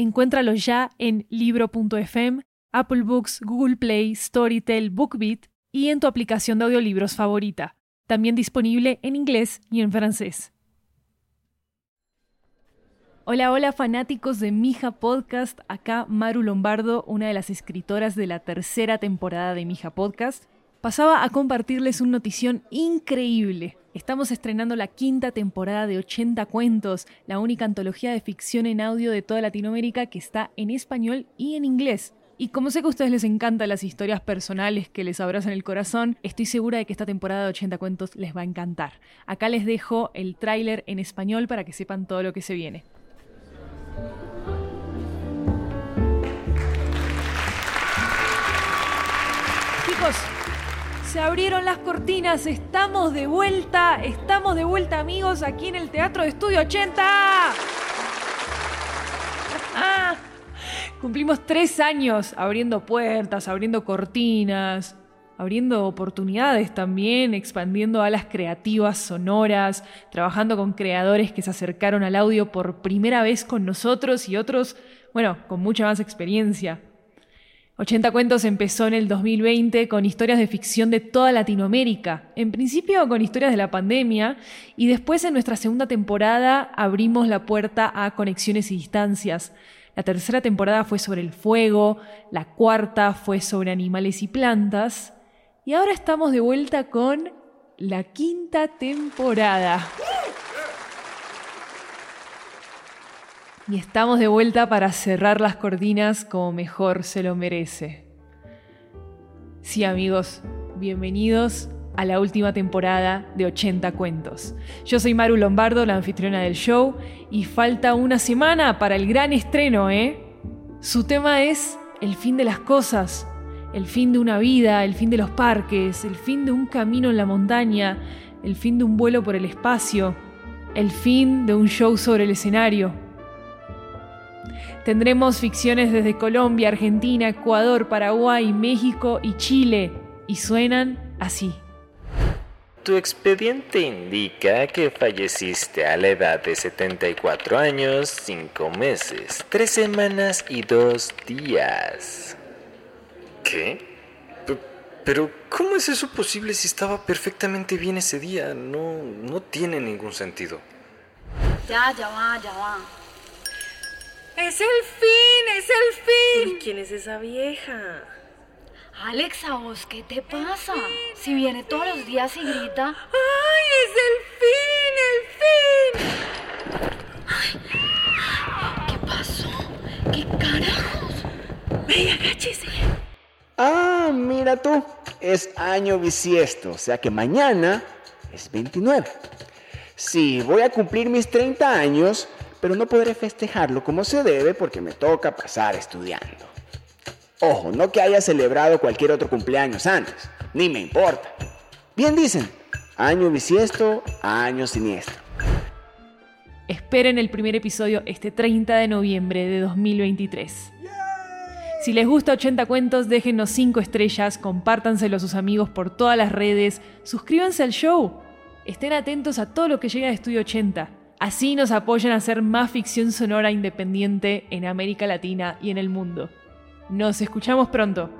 Encuéntralo ya en libro.fm, Apple Books, Google Play, Storytel, BookBeat y en tu aplicación de audiolibros favorita. También disponible en inglés y en francés. Hola, hola fanáticos de Mija Podcast. Acá Maru Lombardo, una de las escritoras de la tercera temporada de Mija Podcast. Pasaba a compartirles una notición increíble. Estamos estrenando la quinta temporada de 80 cuentos, la única antología de ficción en audio de toda Latinoamérica que está en español y en inglés. Y como sé que a ustedes les encantan las historias personales que les abrazan el corazón, estoy segura de que esta temporada de 80 cuentos les va a encantar. Acá les dejo el tráiler en español para que sepan todo lo que se viene. Chicos, se abrieron las cortinas, estamos de vuelta, estamos de vuelta amigos aquí en el Teatro de Estudio 80. Ah, cumplimos tres años abriendo puertas, abriendo cortinas, abriendo oportunidades también, expandiendo alas creativas, sonoras, trabajando con creadores que se acercaron al audio por primera vez con nosotros y otros, bueno, con mucha más experiencia. 80 Cuentos empezó en el 2020 con historias de ficción de toda Latinoamérica, en principio con historias de la pandemia y después en nuestra segunda temporada abrimos la puerta a conexiones y distancias. La tercera temporada fue sobre el fuego, la cuarta fue sobre animales y plantas y ahora estamos de vuelta con la quinta temporada. Y estamos de vuelta para cerrar las cortinas como mejor se lo merece. Sí amigos, bienvenidos a la última temporada de 80 cuentos. Yo soy Maru Lombardo, la anfitriona del show, y falta una semana para el gran estreno, ¿eh? Su tema es el fin de las cosas, el fin de una vida, el fin de los parques, el fin de un camino en la montaña, el fin de un vuelo por el espacio, el fin de un show sobre el escenario. Tendremos ficciones desde Colombia, Argentina, Ecuador, Paraguay, México y Chile. Y suenan así. Tu expediente indica que falleciste a la edad de 74 años, 5 meses, 3 semanas y 2 días. ¿Qué? Pero, ¿cómo es eso posible si estaba perfectamente bien ese día? No, no tiene ningún sentido. Ya, ya va, ya va. ¡Es el fin! ¡Es el fin! ¿Y quién es esa vieja? Alexa, vos, ¿qué te pasa? Si viene todos los días y grita. ¡Ay, es el fin! ¡El fin! Ay, ¿Qué pasó? ¿Qué carajos? ¡Ey, agáchese! Ah, mira tú, es año bisiesto, o sea que mañana es 29. Sí, voy a cumplir mis 30 años, pero no podré festejarlo como se debe porque me toca pasar estudiando. Ojo, no que haya celebrado cualquier otro cumpleaños antes, ni me importa. Bien dicen, año bisiesto, año siniestro. Esperen el primer episodio este 30 de noviembre de 2023. Si les gusta 80 cuentos, déjenos 5 estrellas, compártanselo a sus amigos por todas las redes, suscríbanse al show. Estén atentos a todo lo que llega de Estudio 80. Así nos apoyan a hacer más ficción sonora independiente en América Latina y en el mundo. Nos escuchamos pronto.